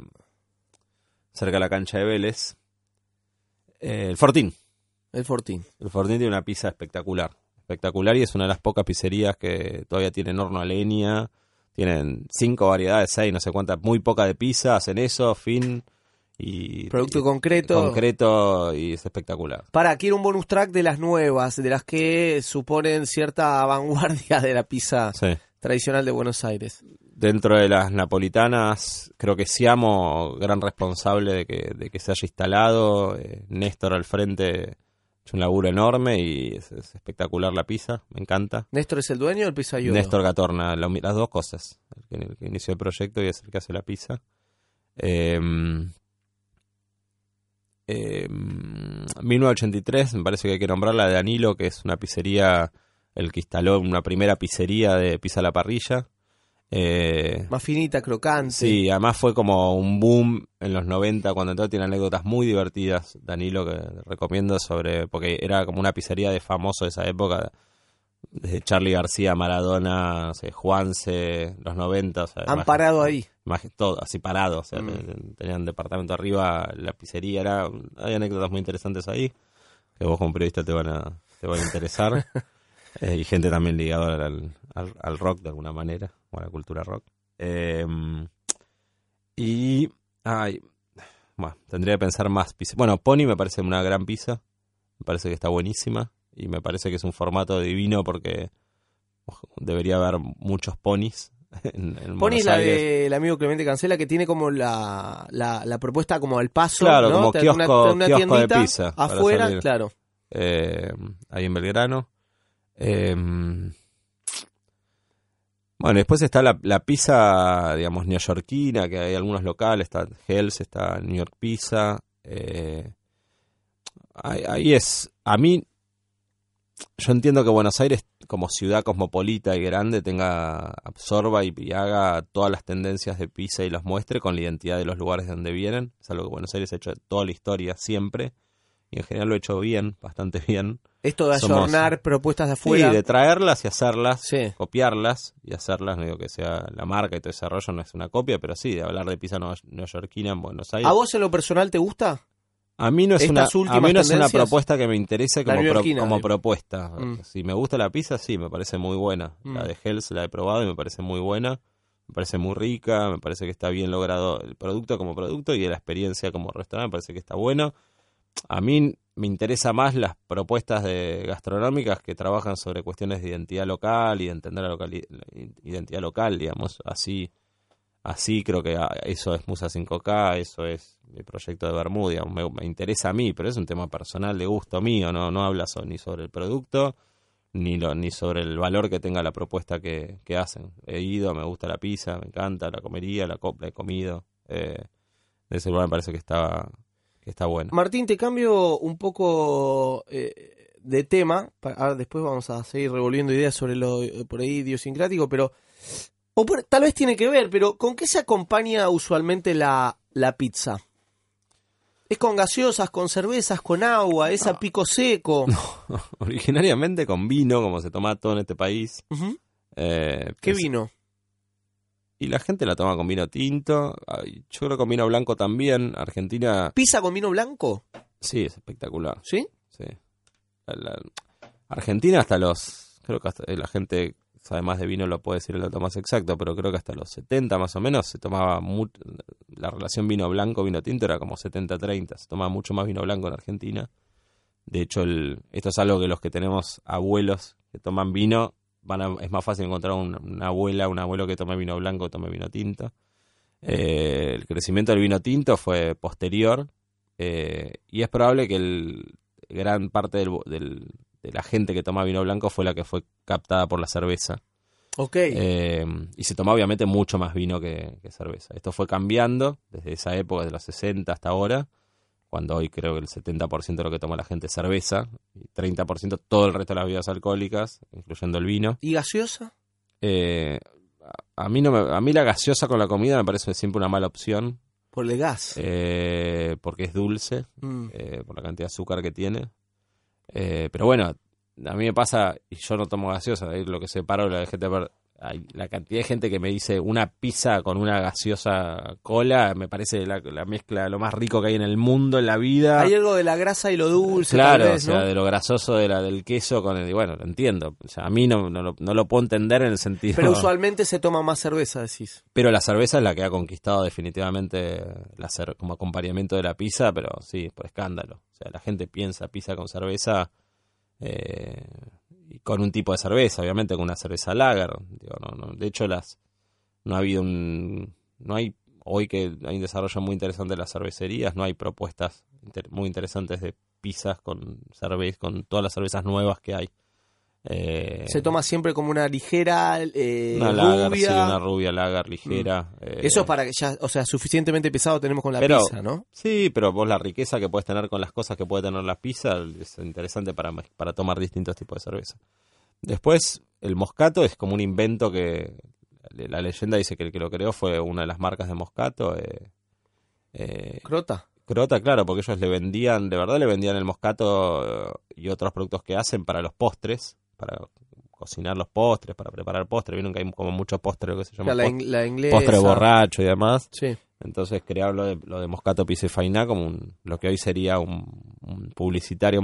cerca de la cancha de Vélez. El Fortín. El Fortín. El Fortín tiene una pizza espectacular. Espectacular y es una de las pocas pizzerías que todavía tienen horno a leña. Tienen cinco variedades, seis, no sé cuántas, muy poca de pizza, hacen eso, fin. Y, Producto y- concreto. concreto y es espectacular. Para, quiero un bonus track de las nuevas, de las que suponen cierta vanguardia de la pizza Sí. tradicional de Buenos Aires. Dentro de las napolitanas, creo que Siamo, gran responsable de que, de que se haya instalado. eh, Néstor al frente, hecho un laburo enorme y es, es espectacular la pizza, me encanta. ¿Néstor es el dueño del pizzaiolo? Néstor Gatorna, las dos cosas. El que, el que inició el proyecto y es el que hace la pizza. Eh, eh, 1983, me parece que hay que nombrarla de Danilo, que es una pizzería, el que instaló una primera pizzería de pizza a la parrilla. Eh, Más finita, crocante. Sí, además fue como un boom en los 90 cuando entró, tiene anécdotas muy divertidas, Danilo, que recomiendo sobre, porque era como una pizzería de famoso de esa época, desde Charlie García, Maradona, no sé, Juanse, los 90, o sea, Han parado ahí. todo, así parado, o sea, Mm. te- te- tenían departamento arriba, la pizzería, era, hay anécdotas muy interesantes ahí. que vos como periodista te van a, te van a interesar. [laughs] Eh, y gente también ligada al, al, al, rock de alguna manera, o a la cultura rock. Eh, y, ay, bueno, tendría que pensar más pizza. Bueno, Pony me parece una gran pizza, me parece que está buenísima y me parece que es un formato divino porque debería haber muchos ponis. [laughs] En, en Pony es la del amigo Clemente Cancela que tiene como la, la, la propuesta como al paso. Claro, ¿no? como kiosco, una, una kiosco de tiendita pizza. Afuera, claro. eh, ahí en Belgrano. Eh, bueno, después está la, pizza, digamos, neoyorquina, que hay algunos locales, está Hell's, está New York Pizza. eh, ahí, es, a mí, yo entiendo que Buenos Aires, como ciudad cosmopolita y grande, tenga, absorba y, y haga todas las tendencias de pizza y los muestre con la identidad de los lugares de donde vienen. Es algo que Buenos Aires ha hecho toda la historia, siempre. Y en general lo ha hecho bien, bastante [laughs] bien. Esto de Somos- ayornar propuestas de afuera. Sí, de traerlas y hacerlas, Sí. copiarlas y hacerlas, no digo que sea la marca y todo ese rollo, no es una copia, pero sí, de hablar de pizza neo- neoyorquina en Buenos Aires. ¿A vos en lo personal te gusta? A mí no es estas una, a mí no es una propuesta que me interese como, pro- como propuesta. Mm. Si me gusta la pizza, sí, me parece muy buena. La Mm. de Hells la he probado y me parece muy buena. Me parece muy rica, me parece que está bien logrado el producto como producto y la experiencia como restaurante me parece que está bueno. A mí me interesa más las propuestas de gastronómicas que trabajan sobre cuestiones de identidad local y de entender la, identidad local, digamos, así así creo que ah, eso es Musa 5K, eso es mi proyecto de Bermuda, me, interesa a mí, pero es un tema personal de gusto mío, no, no habla so- ni sobre el producto, ni, lo, ni sobre el valor que tenga la propuesta que, que hacen. He ido, me gusta la pizza, me encanta, la comería, la, co- la he comido. Eh, de ese me parece que está, que está bueno. Martín, te cambio un poco eh, de tema. Ahora después vamos a seguir revolviendo ideas sobre lo eh, por ahí idiosincrático, pero. O por- tal vez tiene que ver, pero ¿con qué se acompaña usualmente la, la pizza? ¿Es con gaseosas, con cervezas, con agua? ¿Es a pico seco? [laughs] Originariamente con vino, como se toma todo en este país. Eh, ¿Qué vino? Y la gente la toma con vino tinto. Ay, Yo creo que con vino blanco también. Argentina, ¿Pizza con vino blanco? sí, es espectacular. ¿Sí? Sí. La- la- Argentina hasta los... Creo que hasta eh, la gente sabe más de vino, lo puede decir el dato más exacto, pero creo que hasta los 70 más o menos se tomaba... mu- la relación vino blanco-vino tinto era como 70-30. Se tomaba mucho más vino blanco en Argentina. De hecho, el, esto es algo que los que tenemos abuelos que toman vino, van a- es más fácil encontrar un- una abuela, un abuelo que tome vino blanco, tome vino tinto. Eh, el crecimiento del vino tinto fue posterior eh, y es probable que el, gran parte del, del- de la gente que toma vino blanco fue la que fue captada por la cerveza. Ok. Eh, y se toma obviamente mucho más vino que, que cerveza. Esto fue cambiando desde esa época, de los 60 hasta ahora, cuando hoy creo que el 70% de lo que toma la gente es cerveza, y 30% todo el resto de las bebidas alcohólicas, incluyendo el vino. ¿Y gaseosa? Eh, a, mí no me- a mí la gaseosa con la comida me parece siempre una mala opción, Por el gas. eh, porque es dulce, Mm. eh, por la cantidad de azúcar que tiene. Eh, pero bueno, a mí me pasa, y yo no tomo gaseosa, lo que separo la gente per- hay la cantidad de gente que me dice una pizza con una gaseosa cola, me parece la, la mezcla lo más rico que hay en el mundo, en la vida. Hay algo de la grasa y lo dulce. Claro, tal vez, o sea, de lo grasoso de la, del queso con el... y Bueno, lo entiendo. O sea, a mí no, no, lo- no lo puedo entender en el sentido... Pero usualmente se toma más cerveza, decís. Pero la cerveza es la que ha conquistado definitivamente la cer- como acompañamiento de la pizza, pero sí, por escándalo. O sea, la gente piensa pizza con cerveza eh, con un tipo de cerveza, obviamente con una cerveza lager. Digo, no, no, de hecho, las no ha habido un... No hay... Hoy que hay un desarrollo muy interesante de las cervecerías, no hay propuestas muy interesantes de pizzas con cerveza, con todas las cervezas nuevas que hay. Eh, Se toma siempre como una ligera eh, una lager, rubia. sí, una rubia lager ligera. eh, Eso es para que ya, o sea, suficientemente pesado tenemos con la Pero- pizza, ¿no? Sí, pero vos la riqueza que puedes tener con las cosas que puede tener la pizza es interesante para, para tomar distintos tipos de cerveza. Después, el moscato es como un invento que la leyenda dice que el que lo creó fue una de las marcas de moscato. Crota. Crota, claro, porque ellos le vendían, de verdad le vendían el moscato y otros productos que hacen para los postres, para cocinar los postres, para preparar postres. Vieron que hay como muchos postres que se llama La, post- in- la inglesa. postre borracho y demás. Sí. Entonces crearon lo de, lo de Moscato Pisefainá como un, lo que hoy sería un, un publicitario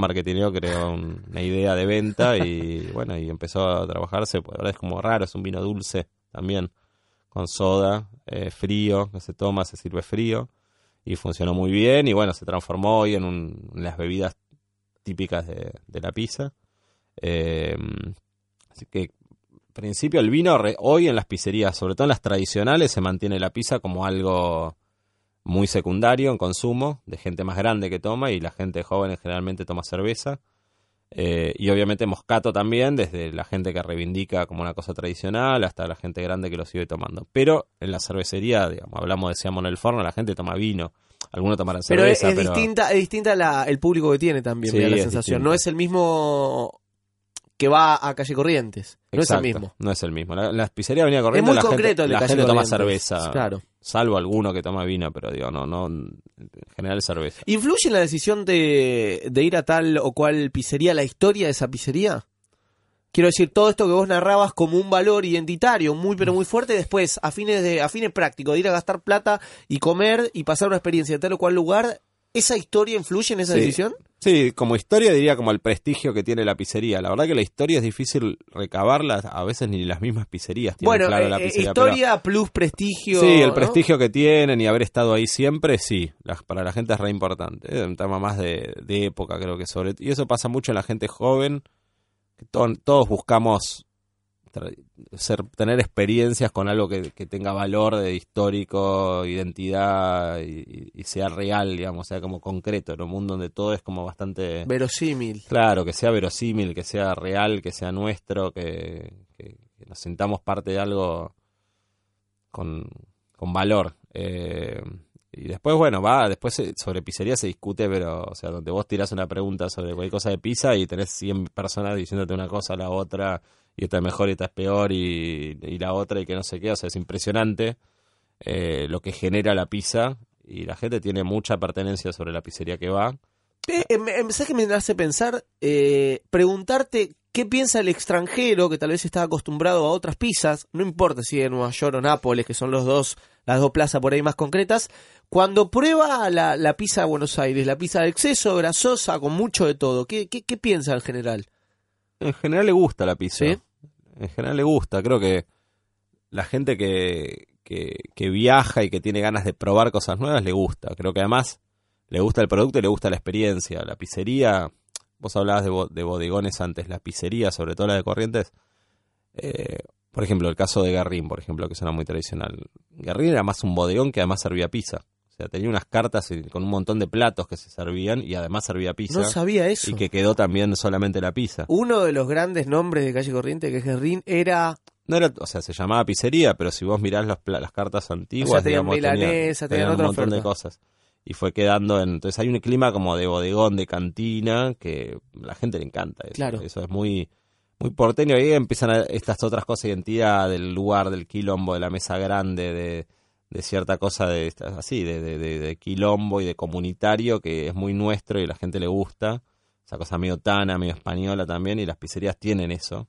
creó un- una idea de venta y [laughs] bueno, y empezó a trabajarse. Pues ahora es como raro, es un vino dulce también, con soda, eh, frío, que se toma, se sirve frío y funcionó muy bien y bueno, se transformó hoy en, un- en las bebidas típicas de, de la pizza. Eh, así que en principio el vino re- hoy en las pizzerías, sobre todo en las tradicionales, se mantiene la pizza como algo muy secundario en consumo, de gente más grande que toma y la gente joven generalmente toma cerveza. Eh, y obviamente Moscato también, desde la gente que reivindica como una cosa tradicional hasta la gente grande que lo sigue tomando. Pero en la cervecería, digamos, hablamos decíamos en el forno, la gente toma vino. Algunos tomarán Pero es, cerveza, es pero distinta, es distinta la, el público que tiene también, Sí, la es sensación. distinta. No es el mismo que va a calle Corrientes. No Exacto, es el mismo. No es el mismo. La, la pizzería venía corriendo, muy la concreto gente, el de la Calle gente toma Corrientes. cerveza. Claro. Salvo alguno que toma vino, pero digo, no, no, en general cerveza. ¿Influye en la decisión de, de ir a tal o cual pizzería la historia de esa pizzería? Quiero decir, todo esto que vos narrabas como un valor identitario muy pero muy fuerte, después, a fines, de, a fines prácticos, de ir a gastar plata y comer y pasar una experiencia en tal o cual lugar, ¿esa historia influye en esa Sí. decisión? Sí, como historia diría como el prestigio que tiene la pizzería. La verdad que la historia es difícil recabarla, a veces ni las mismas pizzerías tienen Bueno, claro la eh, pizzería. pero- historia plus prestigio. Sí, el ¿no? prestigio que tienen y haber estado ahí siempre, sí, la- para la gente es re importante. Es un tema más de, de época, creo que sobre Y eso pasa mucho en la gente joven, que to- todos buscamos ser, tener experiencias con algo que, que tenga valor de histórico, identidad y, sea real, digamos, sea como concreto, en un mundo donde todo es como bastante... Verosímil. Claro, que sea verosímil, que sea real, que sea nuestro, que, que- que nos sintamos parte de algo con, con valor. Eh, y después, bueno, va, después sobre pizzería se discute, pero, o sea, donde vos tirás una pregunta sobre cualquier cosa de pizza y tenés 100 personas diciéndote una cosa, la otra, y esta es mejor y esta es peor, y, la otra, y que no sé qué, o sea, es impresionante eh, lo que genera la pizza, y la gente tiene mucha pertenencia sobre la pizzería que va. Eh, eh, ¿Sabes qué me hace pensar? Eh, preguntarte qué piensa el extranjero que tal vez está acostumbrado a otras pizzas, no importa si de Nueva York o Nápoles, que son los dos, las dos plazas por ahí más concretas, cuando prueba la, pizza de Buenos Aires, la pizza de exceso, grasosa, con mucho de todo, ¿qué, qué, piensa en general? En general le gusta la pizza. ¿Sí? En general le gusta. Creo que la gente que, que, que viaja y que tiene ganas de probar cosas nuevas le gusta. Creo que además le gusta el producto y le gusta la experiencia. La pizzería, vos hablabas de, bo- de bodegones antes, la pizzería, sobre todo la de Corrientes. eh, por ejemplo, el caso de Garrín, por ejemplo, que suena muy tradicional. Garrín era más un bodegón que además servía pizza. Sea, tenía unas cartas con un montón de platos que se servían y además servía pizza. No sabía eso. y que quedó también solamente la pizza. Uno de los grandes nombres de Calle Corriente, que es Guerrín, era... No era, o sea, se llamaba pizzería, pero si vos mirás las, pla- las cartas antiguas, O sea, tenían digamos, tenían- milanesa, tenían un montón de cosas. Y fue quedando en, entonces hay un clima como de bodegón, de cantina, que a la gente le encanta eso. Claro. Eso es muy, muy porteño. Y ahí empiezan estas otras cosas de identidad del lugar, del quilombo, de la mesa grande, de, de cierta cosa de así, de, de, de- quilombo y de comunitario que es muy nuestro y la gente le gusta. Esa cosa medio tana, medio española también, y las pizzerías tienen eso.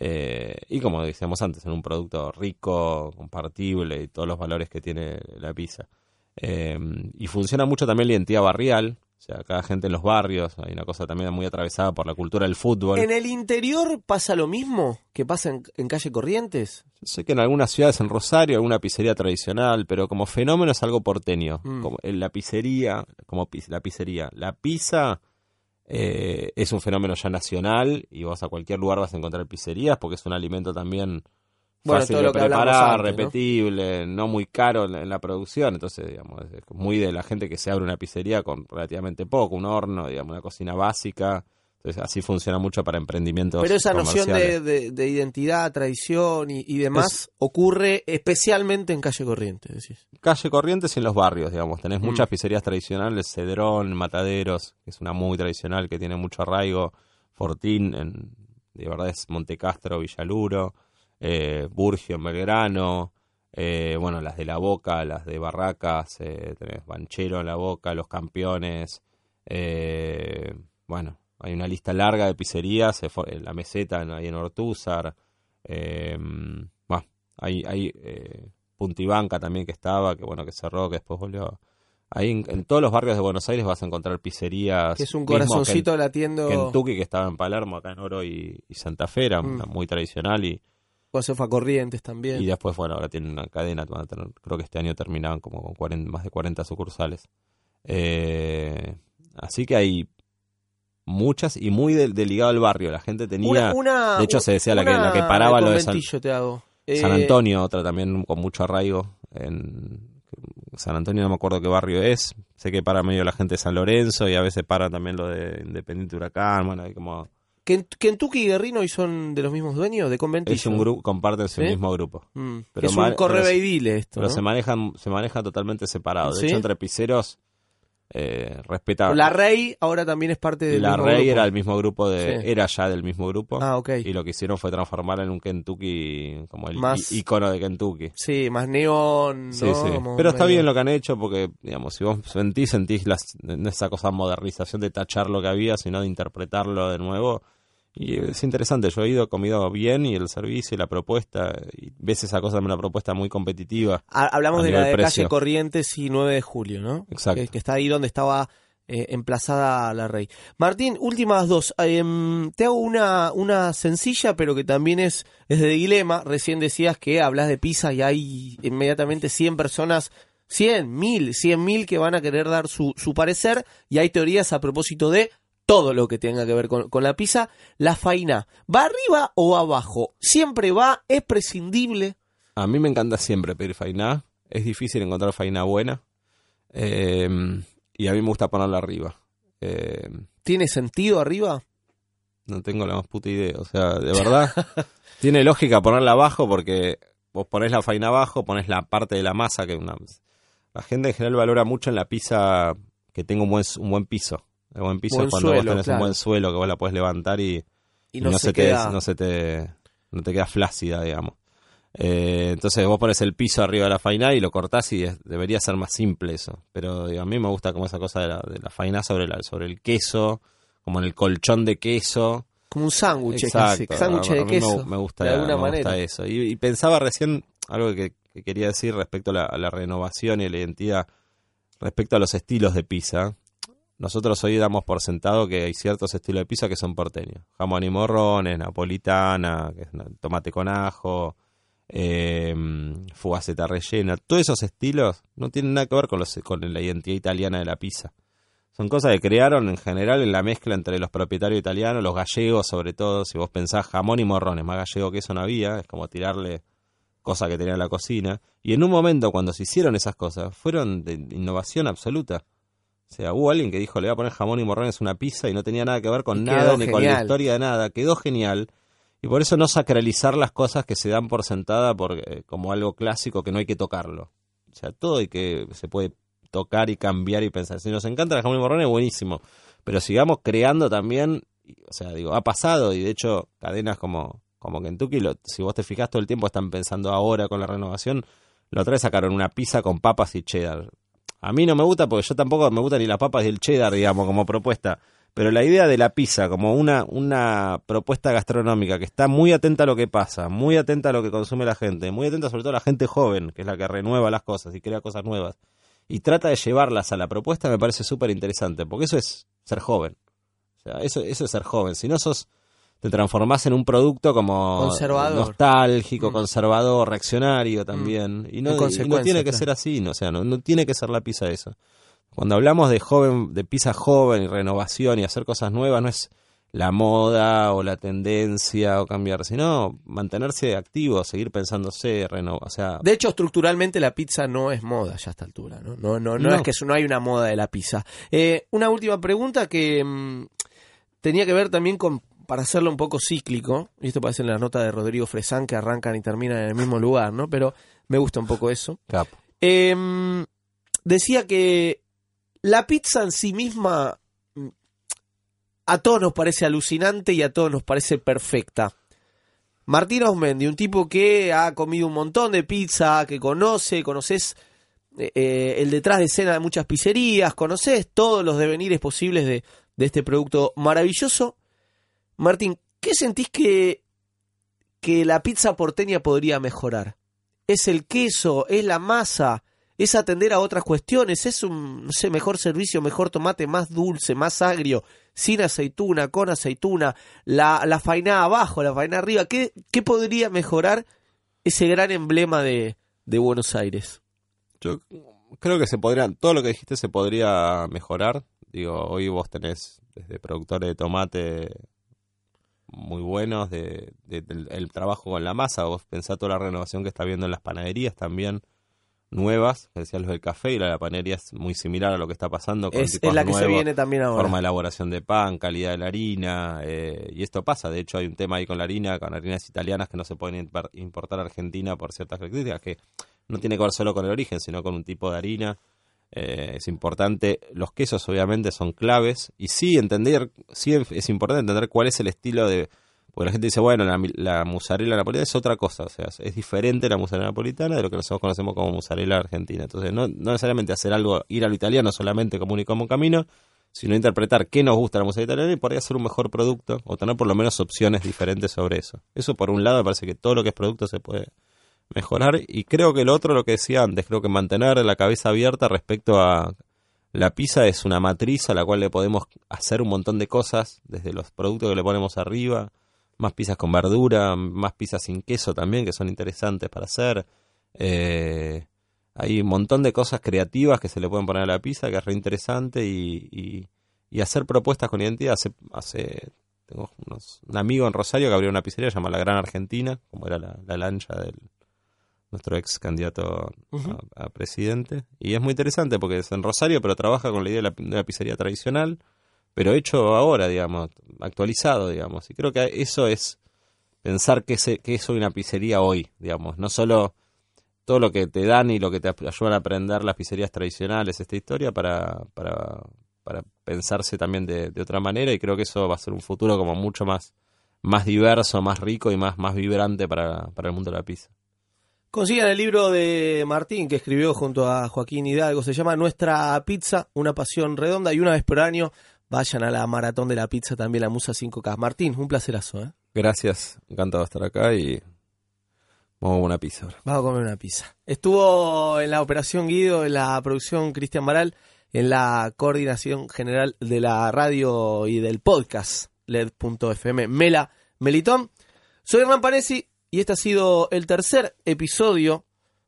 Eh, y como decíamos antes, en un producto rico, compartible y todos los valores que tiene la pizza. Eh, y funciona mucho también la identidad barrial. O sea, cada gente en los barrios, hay una cosa también muy atravesada por la cultura del fútbol. ¿En el interior pasa lo mismo que pasa en, en Calle Corrientes? Yo sé que en algunas ciudades, en Rosario, alguna pizzería tradicional, pero como fenómeno es algo porteño. Mm. Como en la pizzería, como la pizzería. La pizza eh, es un fenómeno ya nacional y vos a cualquier lugar vas a encontrar pizzerías porque es un alimento también Bueno, fácil todo de lo preparar, repetible, ¿no? muy caro en la, en la producción. Entonces, digamos, es muy de la gente que se abre una pizzería con relativamente poco, un horno, digamos, una cocina básica. Entonces, así funciona mucho para emprendimientos Pero esa noción de, de- de identidad, tradición y, y demás ocurre especialmente en Calle Corrientes, decís. calle Corrientes y en los barrios, digamos. Tenés Mm. muchas pizzerías tradicionales, Cedrón, Mataderos, que es una muy tradicional, que tiene mucho arraigo, Fortín, en, de verdad es Montecastro, Villaluro, eh, Burgio en Belgrano, eh, bueno, las de La Boca, las de Barracas, eh, tenés Banchero en La Boca, Los Campeones, eh, bueno, hay una lista larga de pizzerías, en la meseta en- ahí en Ortúzar, bueno, hay, hay eh, Puntibanca también que estaba, que bueno, que cerró, que después volvió. Ahí en, en todos los barrios de Buenos Aires vas a encontrar pizzerías. Que es un corazoncito latiendo. Kentucky que estaba en Palermo, acá en Oro y, y Santa Fe, era Mm. muy tradicional y, Josefa Corrientes también. y después, bueno, ahora tienen una cadena, van a tener- creo que este año terminaban como con 40 más de 40 sucursales. Eh, así que hay muchas y muy de, de ligado al barrio. La gente tenía Una- una- de hecho, se decía la que- la que paraba lo de San- te hago. San Eh, Antonio, otra también con mucho arraigo. En San Antonio no me acuerdo qué barrio es. Sé que para medio la gente de San Lorenzo y a veces para también lo de Independiente Huracán. Bueno, hay como Kentucky y Guerrino hoy son de los mismos dueños de conventillo. es un grupo, comparten el ¿Sí? mismo grupo. Mm, Pero es un corre pero- y dile esto. Pero ¿no? se manejan, se manejan totalmente separados. De hecho, entre piseros eh. La Rey ahora también es parte del la mismo Rey grupo. era el mismo grupo de, Sí. era ya del mismo grupo. Ah, ok. Y lo que hicieron fue transformarla en un Kentucky como el Más- icono de Kentucky. Sí, más neón. Sí, ¿no? sí. Como Pero está medio- bien lo que han hecho porque, digamos, si vos sentís, sentís las, esa cosa modernización de tachar lo que había, sino de interpretarlo de nuevo. Y es interesante, yo he ido, he comido bien y el servicio y la propuesta, y ves esa cosa de una propuesta muy competitiva. Ha- Hablamos de la de precio. calle Corrientes y 9 de julio, ¿no? Exacto. Que, que está ahí donde estaba eh, emplazada la Rey. Martín, últimas dos. Em, te hago una, una sencilla, pero que también es, es de dilema. Recién decías que hablas de pizza y hay inmediatamente 100 personas, 100, 1000, 100 mil que van a querer dar su, su parecer y hay teorías a propósito de todo lo que tenga que ver con, con la pizza. La faina, ¿va arriba o va abajo? Siempre va, es prescindible. A mí me encanta siempre pedir fainá, es difícil encontrar fainá buena, eh, y a mí me gusta ponerla arriba. Eh, ¿Tiene sentido arriba? No tengo la más puta idea. O sea, de verdad, [laughs] tiene lógica ponerla abajo porque vos ponés la faina abajo, ponés la parte de la masa que una... La gente en general valora mucho en la pizza que tenga un buen, un buen piso. El buen piso Buen es cuando suelo, vos tenés claro. un buen suelo que vos la podés levantar y, Y y no, se, se, queda. te, no se te no te queda flácida, digamos. Eh, entonces vos pones el piso arriba de la faina y lo cortás y es- debería ser más simple eso. Pero digo, a mí me gusta como esa cosa de la, de la faina sobre, la, sobre el queso, como en el colchón de queso. Como un sándwich, Exacto, sándwich de me- queso. Me, gusta, de alguna me manera. gusta eso. Y, y pensaba recién algo que, que quería decir respecto a la, a la renovación y a la identidad, respecto a los estilos de pizza. Nosotros hoy damos por sentado que hay ciertos estilos de pizza que son porteños. Jamón y morrones, napolitana, tomate con ajo, eh, fugaceta rellena. Todos esos estilos no tienen nada que ver con, los, con la identidad italiana de la pizza. Son cosas que crearon en general en la mezcla entre los propietarios italianos, los gallegos sobre todo. Si vos pensás jamón y morrones, más gallego que eso no había, es como tirarle cosas que tenía en la cocina. Y en un momento cuando se hicieron esas cosas, fueron de innovación absoluta. O sea, hubo alguien que dijo, le voy a poner jamón y morrones a una pizza y no tenía nada que ver con Y nada, ni con la historia de nada. Quedó genial. Y por eso no sacralizar las cosas que se dan por sentada por, eh, como algo clásico que no hay que tocarlo. O sea, todo hay que se puede tocar y cambiar y pensar. Si nos encanta el jamón y morrones, buenísimo. Pero sigamos creando también, y, o sea, digo, ha pasado y de hecho cadenas como, como Kentucky, lo- si vos te fijas todo el tiempo están pensando ahora con la renovación, la otra vez sacaron una pizza con papas y cheddar. A mí no me gusta porque yo tampoco me gustan ni las papas ni el cheddar, digamos, como propuesta. Pero la idea de la pizza como una, una propuesta gastronómica que está muy atenta a lo que pasa, muy atenta a lo que consume la gente, muy atenta sobre todo a la gente joven, que es la que renueva las cosas y crea cosas nuevas, y trata de llevarlas a la propuesta, me parece súper interesante, porque eso es ser joven. O sea, eso, eso es ser joven. Si no sos, te transformás en un producto como Conservador. nostálgico, Mm. conservador, reaccionario también. Y, no, En y no consecuencia, tiene que claro. ser así, no, o sea, no, no tiene que ser la pizza eso. Cuando hablamos de joven, de pizza joven y renovación y hacer cosas nuevas, no es la moda o la tendencia o cambiar, sino mantenerse activo, seguir pensándose, renovar, o sea, De hecho, estructuralmente la pizza no es moda ya a esta altura, ¿no? No, no, no, No. es que no hay una moda de la pizza. Eh, una última pregunta que mm, tenía que ver también con, para hacerlo un poco cíclico, y esto parece en la nota de Rodrigo Fresán que arrancan y terminan en el mismo lugar, ¿no? Pero me gusta un poco eso. capo. Eh, decía que la pizza en sí misma a todos nos parece alucinante y a todos nos parece perfecta. Martín Osmendi, un tipo que ha comido un montón de pizza, que conoce, conoces eh, eh, el detrás de escena de muchas pizzerías, conoces todos los devenires posibles de, de este producto maravilloso. Martín, ¿qué sentís que, que la pizza porteña podría mejorar? ¿Es el queso? ¿Es la masa? ¿Es atender a otras cuestiones? ¿Es un mejor servicio, mejor tomate, más dulce, más agrio, sin aceituna, con aceituna, la, la faina abajo, la faina arriba? ¿Qué, ¿Qué podría mejorar ese gran emblema de, de Buenos Aires? Yo creo que se podría, todo lo que dijiste se podría mejorar. Digo, hoy vos tenés desde productores de tomate muy buenos, de, de- del el trabajo con la masa, vos pensá toda la renovación que está viendo en las panaderías también nuevas, que los del café y la la panadería es muy similar a lo que está pasando con Es, es la que se viene también ahora. forma de elaboración de pan, calidad de la harina, eh, y esto pasa, de hecho hay un tema ahí con la harina, con harinas italianas que no se pueden importar a Argentina por ciertas características, que no tiene que ver solo con el origen, sino con un tipo de harina. Eh, es importante, los quesos obviamente son claves, y sí entender, sí es importante entender cuál es el estilo de... Porque la gente dice, bueno, la, la mozzarella napolitana es otra cosa, o sea, es- diferente la mozzarella napolitana de lo que nosotros conocemos como mozzarella argentina. Entonces, no, no necesariamente hacer algo, ir a italiano solamente como como camino, sino interpretar qué nos gusta la música italiana y por ahí hacer un mejor producto o tener por lo menos opciones diferentes sobre eso. Eso por un lado me parece que todo lo que es producto se puede mejorar y creo que lo otro, lo que decía antes, creo que mantener la cabeza abierta respecto a la pizza es una matriz a la cual le podemos hacer un montón de cosas, desde los productos que le ponemos arriba, más pizzas con verdura, más pizzas sin queso también, que son interesantes para hacer. Eh, hay un montón de cosas creativas que se le pueden poner a la pizza, que es re interesante, y, y, y hacer propuestas con identidad. Hace, hace tengo unos, un amigo en Rosario que abrió una pizzería llamada La Gran Argentina, como era la, la lancha del nuestro ex candidato a, a presidente. Y es muy interesante porque es en Rosario, pero trabaja con la idea de la, de la pizzería tradicional, pero hecho ahora, digamos, actualizado, digamos. Y creo que eso es pensar que, se, que es hoy una pizzería hoy, digamos. No solo todo lo que te dan y lo que te ayudan a aprender las pizzerías tradicionales, esta historia, para, para, para pensarse también de, de otra manera. Y creo que eso va a ser un futuro como mucho más, más diverso, más rico y más, más vibrante para, para el mundo de la pizza. Consigan el libro de Martín que escribió junto a Joaquín Hidalgo. Se llama Nuestra Pizza, una pasión redonda. Y una vez por año vayan a la maratón de la pizza también, la Musa 5K. Martín, un placerazo, ¿eh? Gracias, encantado de estar acá y vamos a una pizza ahora. Vamos a comer una pizza. Estuvo en la operación Guido, en la producción Cristian Maral, en la coordinación general de la radio y del podcast LED.fm. Mela Melitón. Soy Hernán Panesi y este ha sido el tercer episodio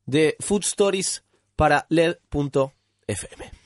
de Food Stories para LED.fm.